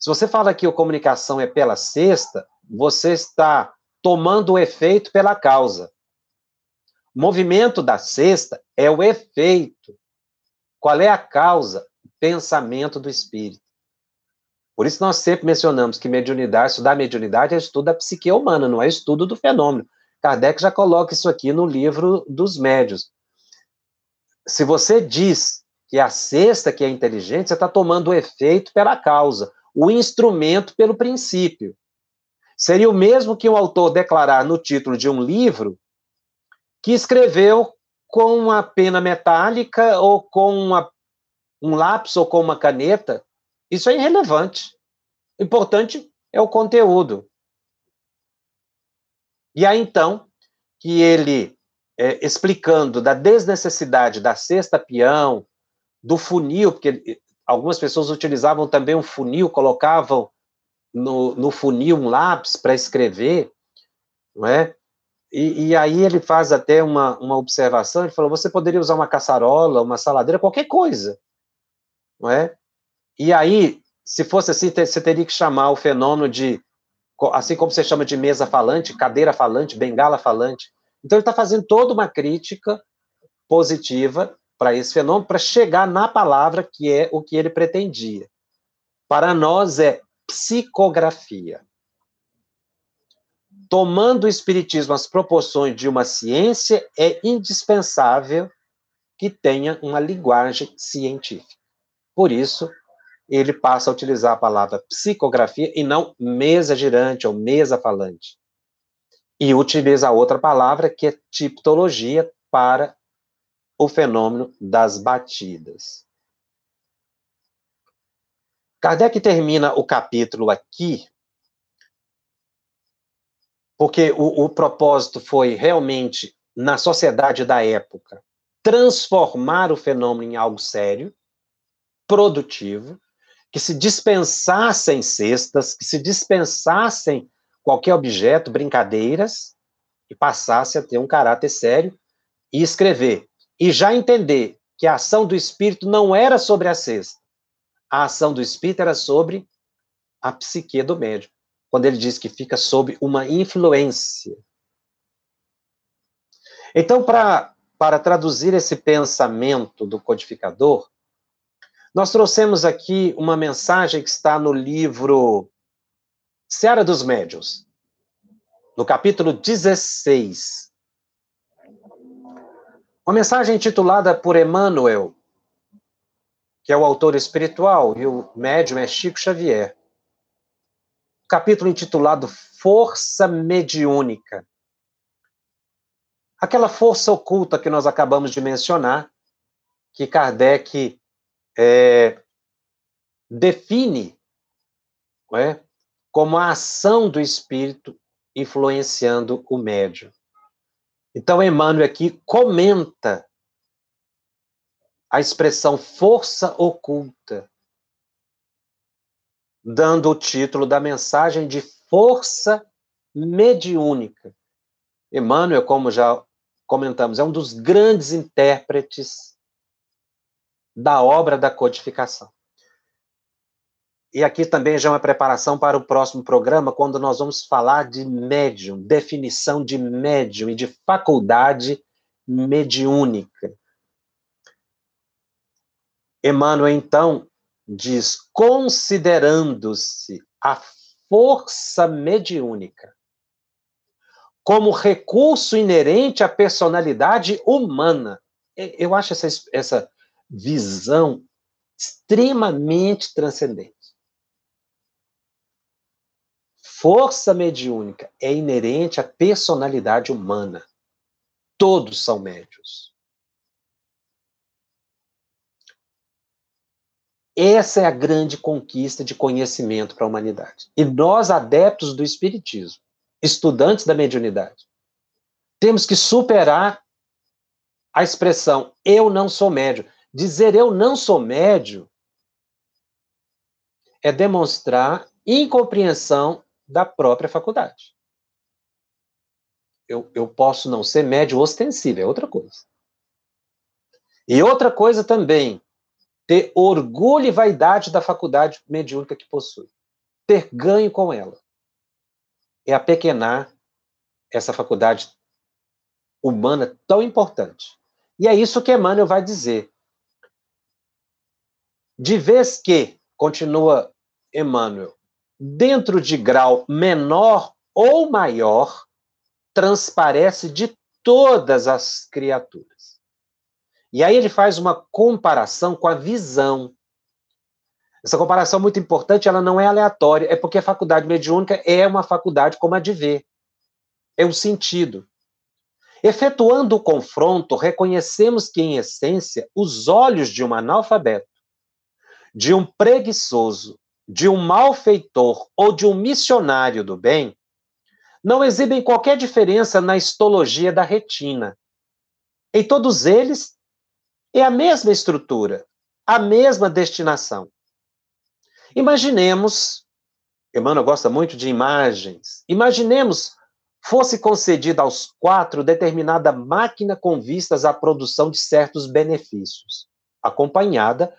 Se você fala que a comunicação é pela cesta, você está tomando o efeito pela causa. O movimento da cesta é o efeito. Qual é a causa? O pensamento do espírito. Por isso nós sempre mencionamos que mediunidade, estudar mediunidade é estudo da psique humana, não é estudo do fenômeno. Kardec já coloca isso aqui no livro dos médios. Se você diz que a sexta que é inteligente, você está tomando o efeito pela causa, o instrumento pelo princípio. Seria o mesmo que um autor declarar no título de um livro que escreveu com uma pena metálica ou com uma, um lápis ou com uma caneta isso é irrelevante. O importante é o conteúdo. E aí, então, que ele é, explicando da desnecessidade da cesta peão, do funil, porque algumas pessoas utilizavam também um funil, colocavam no, no funil um lápis para escrever, não é? E, e, aí ele faz até uma, uma observação, ele falou, você poderia usar uma caçarola, uma saladeira, qualquer coisa, não é? E aí, se fosse assim, você teria que chamar o fenômeno de, assim como você chama de mesa falante, cadeira falante, bengala falante. Então ele está fazendo toda uma crítica positiva para esse fenômeno, para chegar na palavra que é o que ele pretendia. Para nós é psicografia. Tomando o espiritismo as proporções de uma ciência, é indispensável que tenha uma linguagem científica. Por isso, ele passa a utilizar a palavra psicografia e não mesa girante ou mesa falante. E utiliza outra palavra que é tipologia para o fenômeno das batidas. Kardec termina o capítulo aqui, porque o, o propósito foi realmente, na sociedade da época, transformar o fenômeno em algo sério, produtivo, que se dispensassem cestas, que se dispensassem qualquer objeto, brincadeiras, e passasse a ter um caráter sério e escrever. E já entender que a ação do espírito não era sobre a cesta. A ação do espírito era sobre a psique do médium. Quando ele diz que fica sob uma influência. Então, para para traduzir esse pensamento do codificador, nós trouxemos aqui uma mensagem que está no livro Seara dos Médios, no capítulo 16. Uma mensagem intitulada por Emmanuel, que é o autor espiritual, e o médium é Chico Xavier. Capítulo intitulado Força Mediúnica. Aquela força oculta que nós acabamos de mencionar, que Kardec é, define é, como a ação do espírito influenciando o médium. Então, Emmanuel aqui comenta a expressão força oculta, dando o título da mensagem de força mediúnica. Emmanuel, como já comentamos, é um dos grandes intérpretes da obra da codificação. E aqui também já é uma preparação para o próximo programa, quando nós vamos falar de médium, definição de médium e de faculdade mediúnica. Emmanuel, então, diz: considerando-se a força mediúnica como recurso inerente à personalidade humana. Eu acho essa, essa visão extremamente transcendente. Força mediúnica é inerente à personalidade humana. Todos são médios. Essa é a grande conquista de conhecimento para a humanidade. E nós, adeptos do Espiritismo, estudantes da mediunidade, temos que superar a expressão eu não sou médio. Dizer eu não sou médio é demonstrar incompreensão da própria faculdade. Eu, eu posso não ser médio ostensivo, é outra coisa. E outra coisa também, ter orgulho e vaidade da faculdade mediúnica que possui. Ter ganho com ela. É apequenar essa faculdade humana tão importante. E é isso que Emmanuel vai dizer. De vez que, continua Emmanuel, dentro de grau menor ou maior, transparece de todas as criaturas. E aí ele faz uma comparação com a visão. Essa comparação é muito importante, ela não é aleatória, é porque a faculdade mediúnica é uma faculdade como a de ver. É o sentido. Efetuando o confronto, reconhecemos que, em essência, os olhos de um analfabeto de um preguiçoso, de um malfeitor ou de um missionário do bem não exibem qualquer diferença na histologia da retina, Em todos eles, é a mesma estrutura, a mesma destinação. Imaginemos, Emmanuel gosta muito de imagens, imaginemos fosse concedida aos quatro determinada máquina com vistas à produção de certos benefícios, acompanhada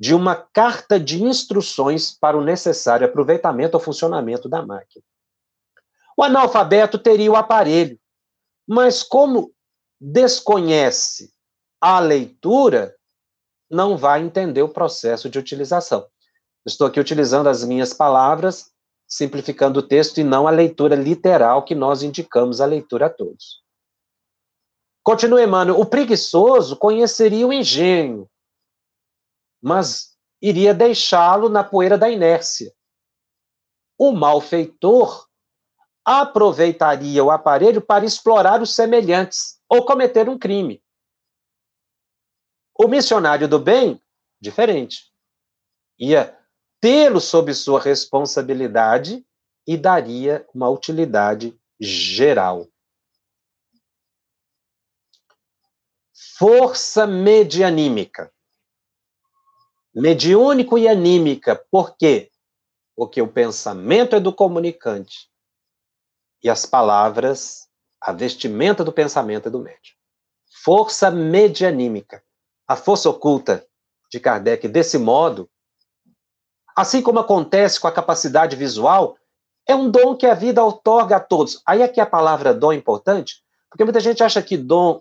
de uma carta de instruções para o necessário aproveitamento ou funcionamento da máquina. O analfabeto teria o aparelho, mas como desconhece a leitura, não vai entender o processo de utilização. Estou aqui utilizando as minhas palavras, simplificando o texto e não a leitura literal que nós indicamos a leitura a todos. Continua Emmanuel. O preguiçoso conheceria o engenho, mas iria deixá-lo na poeira da inércia. O malfeitor aproveitaria o aparelho para explorar os semelhantes ou cometer um crime. O missionário do bem, diferente. Ia tê-lo sob sua responsabilidade e daria uma utilidade geral. Força medianímica. Mediúnico e anímica, por quê? Porque o pensamento é do comunicante e as palavras, a vestimenta do pensamento é do médium. Força medianímica. A força oculta de Kardec, desse modo, assim como acontece com a capacidade visual, é um dom que a vida otorga a todos. Aí é a palavra dom é importante, porque muita gente acha que dom,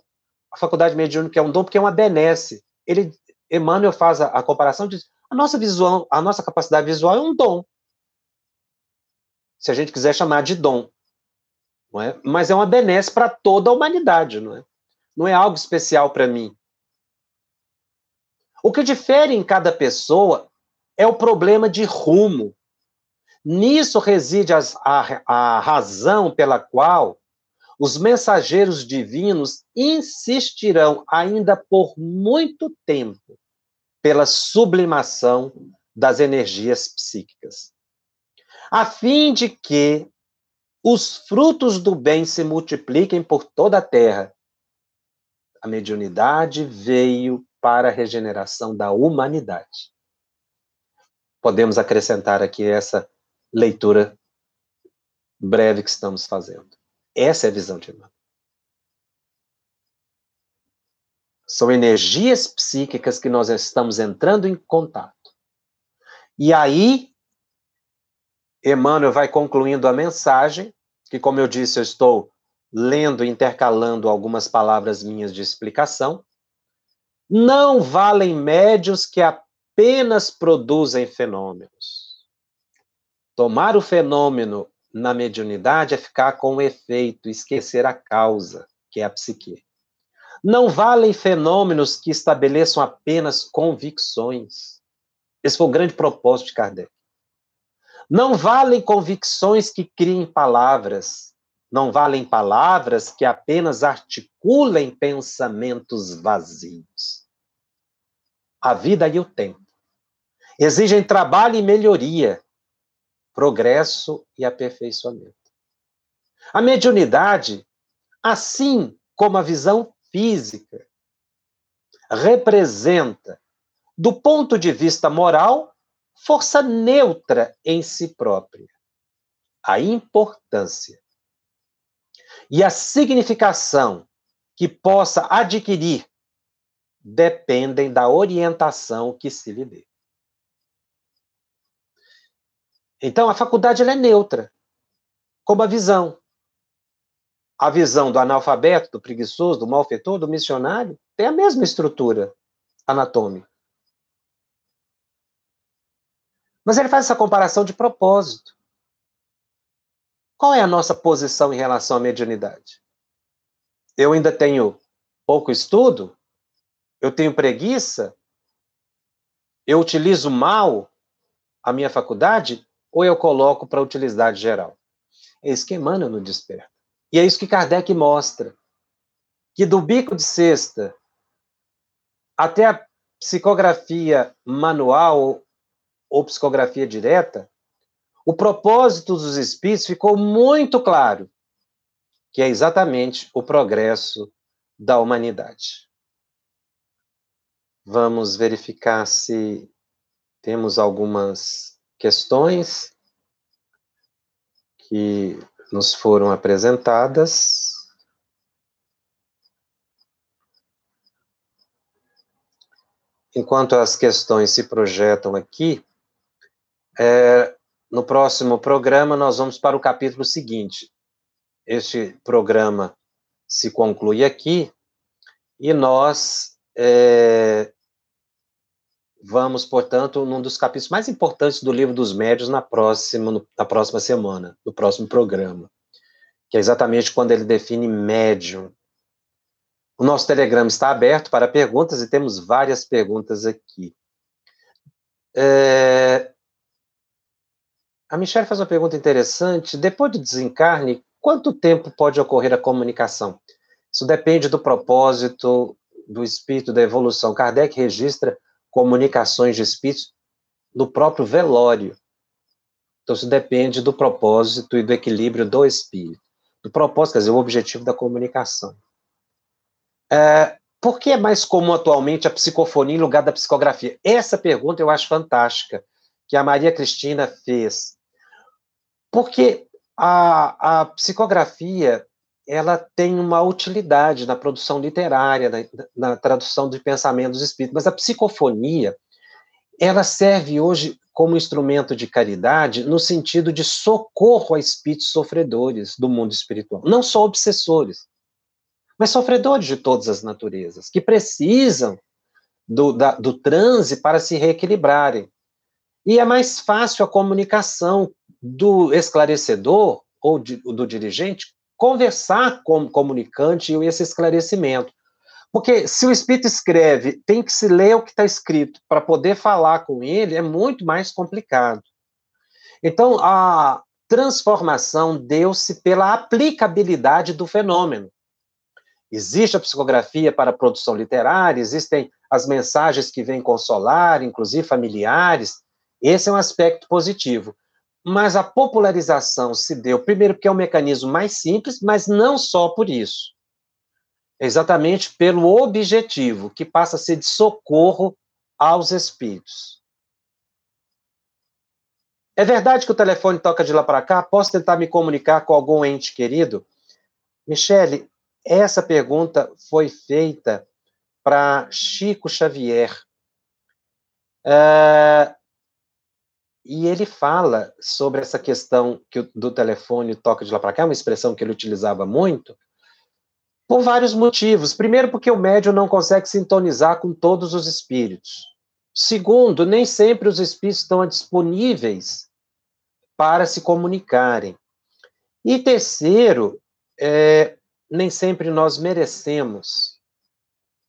a faculdade mediúnica é um dom porque é uma benesse. Ele, Emmanuel faz a, a comparação de a nossa visual, a nossa capacidade visual é um dom. Se a gente quiser chamar de dom. Não é? Mas é uma benesse para toda a humanidade, não é? Não é algo especial para mim. O que difere em cada pessoa é o problema de rumo. Nisso reside a, a, a razão pela qual os mensageiros divinos insistirão ainda por muito tempo pela sublimação das energias psíquicas, a fim de que os frutos do bem se multipliquem por toda a terra. A mediunidade veio para a regeneração da humanidade podemos acrescentar aqui essa leitura breve que estamos fazendo. Essa é a visão de Emmanuel. São energias psíquicas que nós estamos entrando em contato. E aí, Emmanuel vai concluindo a mensagem, que, como eu disse, eu estou lendo, intercalando algumas palavras minhas de explicação. Não valem médios que apenas produzem fenômenos. Tomar o fenômeno na mediunidade é ficar com o efeito, esquecer a causa, que é a psique. Não valem fenômenos que estabeleçam apenas convicções. Esse foi o grande propósito de Kardec. Não valem convicções que criem palavras. Não valem palavras que apenas articulem pensamentos vazios. A vida e o tempo exigem trabalho e melhoria, progresso e aperfeiçoamento. A mediunidade, assim como a visão física, representa, do ponto de vista moral, força neutra em si própria. A importância e a significação que possa adquirir dependem da orientação que se lhe dê. Então, a faculdade é neutra, como a visão. A visão do analfabeto, do preguiçoso, do malfeitor, do missionário, tem a mesma estrutura anatômica. Mas ele faz essa comparação de propósito. Qual é a nossa posição em relação à mediunidade? Eu ainda tenho pouco estudo? Eu tenho preguiça? Eu utilizo mal a minha faculdade? ou eu coloco para utilidade geral? É isso que Emmanuel nos desperta. E é isso que Kardec mostra. Que do bico de cesta até a psicografia manual ou psicografia direta, o propósito dos espíritos ficou muito claro, que é exatamente o progresso da humanidade. Vamos verificar se temos algumas questões que nos foram apresentadas. Enquanto as questões se projetam aqui, é, no próximo programa nós vamos para o capítulo seguinte. Este programa se conclui aqui e nós é, vamos, portanto, num dos capítulos mais importantes do livro dos médios na próxima, na próxima semana, no próximo programa, que é exatamente quando ele define médium. O nosso Telegram está aberto para perguntas e temos várias perguntas aqui. É... A Michelle faz uma pergunta interessante. Depois do desencarne, quanto tempo pode ocorrer a comunicação? Isso depende do propósito do espírito da evolução. Kardec registra comunicações de espíritos no próprio velório. Então, isso depende do propósito e do equilíbrio do espírito. Do propósito, quer dizer, o objetivo da comunicação. É, por que é mais comum atualmente a psicofonia em lugar da psicografia? Essa pergunta eu acho fantástica, que a Maria Cristina fez. Porque a, a psicografia ela tem uma utilidade na produção literária, na, na tradução de pensamentos espíritos, mas a psicofonia, ela serve hoje como instrumento de caridade no sentido de socorro a espíritos sofredores do mundo espiritual, não só obsessores, mas sofredores de todas as naturezas, que precisam do, da, do transe para se reequilibrarem. E é mais fácil a comunicação do esclarecedor ou de, do dirigente conversar com o comunicante esse esclarecimento. Porque se o espírito escreve, tem que se ler o que está escrito para poder falar com ele, é muito mais complicado. Então, a transformação deu-se pela aplicabilidade do fenômeno. Existe a psicografia para a produção literária, existem as mensagens que vêm consolar, inclusive familiares. Esse é um aspecto positivo mas a popularização se deu, primeiro, porque é um mecanismo mais simples, mas não só por isso. É exatamente pelo objetivo, que passa a ser de socorro aos espíritos. É verdade que o telefone toca de lá para cá? Posso tentar me comunicar com algum ente querido? Michele, essa pergunta foi feita para Chico Xavier. Uh, e ele fala sobre essa questão que, do telefone toca de lá para cá, uma expressão que ele utilizava muito, por vários motivos. Primeiro, porque o médium não consegue sintonizar com todos os espíritos. Segundo, nem sempre os espíritos estão disponíveis para se comunicarem. E terceiro, é, nem sempre nós merecemos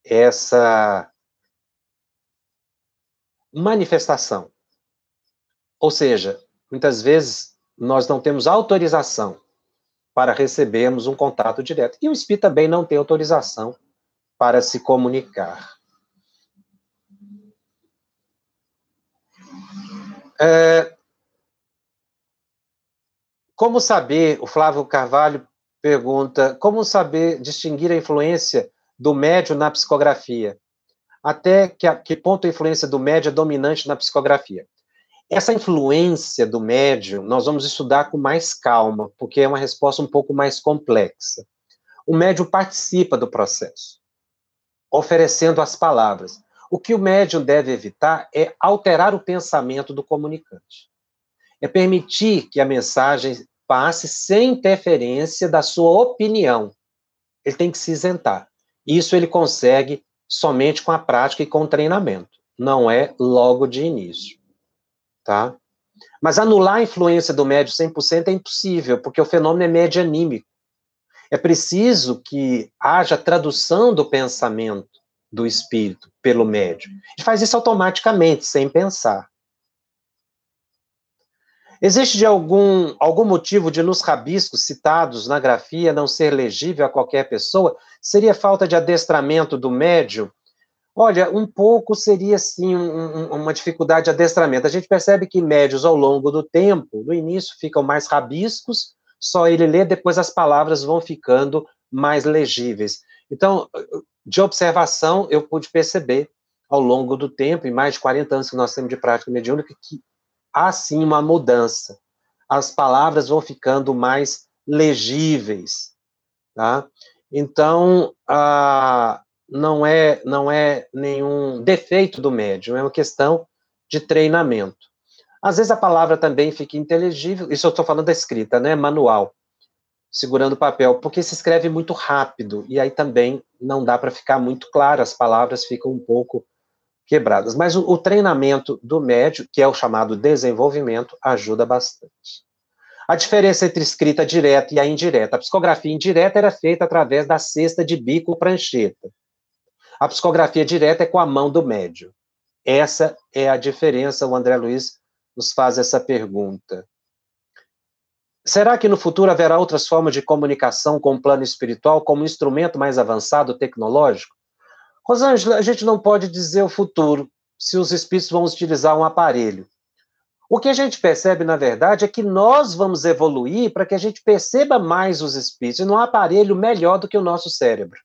essa manifestação. Ou seja, muitas vezes nós não temos autorização para recebermos um contato direto. E o espírito também não tem autorização para se comunicar. É, como saber, o Flávio Carvalho pergunta, como saber distinguir a influência do médio na psicografia? Até que, que ponto a influência do médio é dominante na psicografia? Essa influência do médium nós vamos estudar com mais calma, porque é uma resposta um pouco mais complexa. O médium participa do processo, oferecendo as palavras. O que o médium deve evitar é alterar o pensamento do comunicante. É permitir que a mensagem passe sem interferência da sua opinião. Ele tem que se isentar. Isso ele consegue somente com a prática e com o treinamento. Não é logo de início tá? Mas anular a influência do médio 100% é impossível, porque o fenômeno é medianímico. É preciso que haja tradução do pensamento do espírito pelo médio. Ele faz isso automaticamente, sem pensar. Existe de algum, algum motivo de nos rabiscos citados na grafia não ser legível a qualquer pessoa? Seria falta de adestramento do médio Olha, um pouco seria, sim, um, uma dificuldade de adestramento. A gente percebe que médios, ao longo do tempo, no início ficam mais rabiscos, só ele lê, depois as palavras vão ficando mais legíveis. Então, de observação, eu pude perceber ao longo do tempo, em mais de 40 anos que nós temos de prática mediúnica, que há sim uma mudança. As palavras vão ficando mais legíveis, tá? Então, ah, não é não é nenhum defeito do médium, é uma questão de treinamento. Às vezes a palavra também fica inteligível, isso eu estou falando da escrita, né, manual, segurando o papel, porque se escreve muito rápido, e aí também não dá para ficar muito claro, as palavras ficam um pouco quebradas. Mas o, o treinamento do médio, que é o chamado desenvolvimento, ajuda bastante. A diferença entre escrita direta e a indireta. A psicografia indireta era feita através da cesta de bico prancheta. A psicografia direta é com a mão do médio. Essa é a diferença. O André Luiz nos faz essa pergunta. Será que no futuro haverá outras formas de comunicação com o plano espiritual como um instrumento mais avançado tecnológico? Rosângela, a gente não pode dizer o futuro se os espíritos vão utilizar um aparelho. O que a gente percebe, na verdade, é que nós vamos evoluir para que a gente perceba mais os espíritos, e num aparelho melhor do que o nosso cérebro.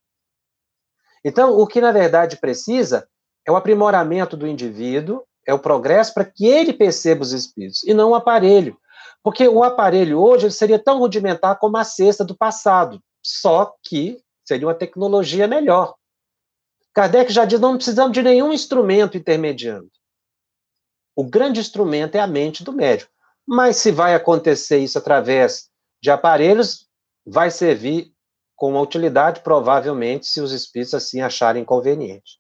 Então, o que na verdade precisa é o aprimoramento do indivíduo, é o progresso para que ele perceba os espíritos, e não o aparelho. Porque o aparelho hoje seria tão rudimentar como a cesta do passado, só que seria uma tecnologia melhor. Kardec já diz: não precisamos de nenhum instrumento intermediando. O grande instrumento é a mente do médico. Mas se vai acontecer isso através de aparelhos, vai servir com uma utilidade, provavelmente, se os espíritos assim acharem conveniente.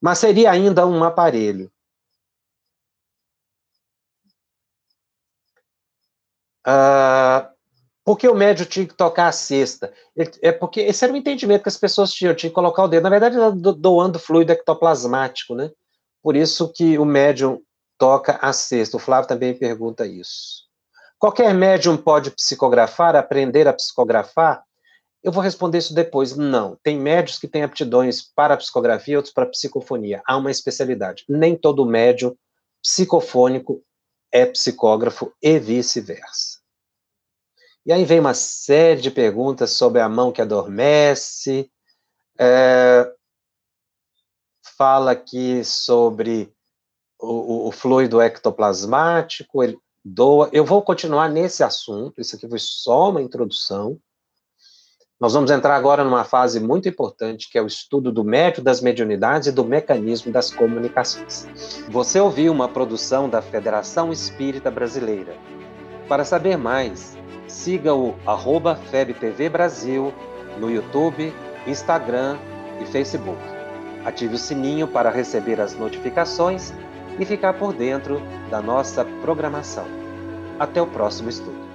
Mas seria ainda um aparelho. Ah, porque o médio tinha que tocar a cesta? É porque esse era o entendimento que as pessoas tinham, tinha que colocar o dedo. Na verdade, doando fluido ectoplasmático, né? Por isso que o médium toca a cesta. O Flávio também pergunta isso. Qualquer médium pode psicografar, aprender a psicografar? Eu vou responder isso depois. Não. Tem médios que têm aptidões para psicografia, outros para psicofonia. Há uma especialidade. Nem todo médium psicofônico é psicógrafo e vice-versa. E aí vem uma série de perguntas sobre a mão que adormece. É, fala aqui sobre o, o, fluido ectoplasmático, ele doa. Eu vou continuar nesse assunto, isso aqui foi só uma introdução. Nós vamos entrar agora numa fase muito importante, que é o estudo do método das mediunidades e do mecanismo das comunicações. Você ouviu uma produção da Federação Espírita Brasileira. Para saber mais, siga o arroba FebTV Brasil no YouTube, Instagram e Facebook. Ative o sininho para receber as notificações e ficar por dentro da nossa programação. Até o próximo estudo.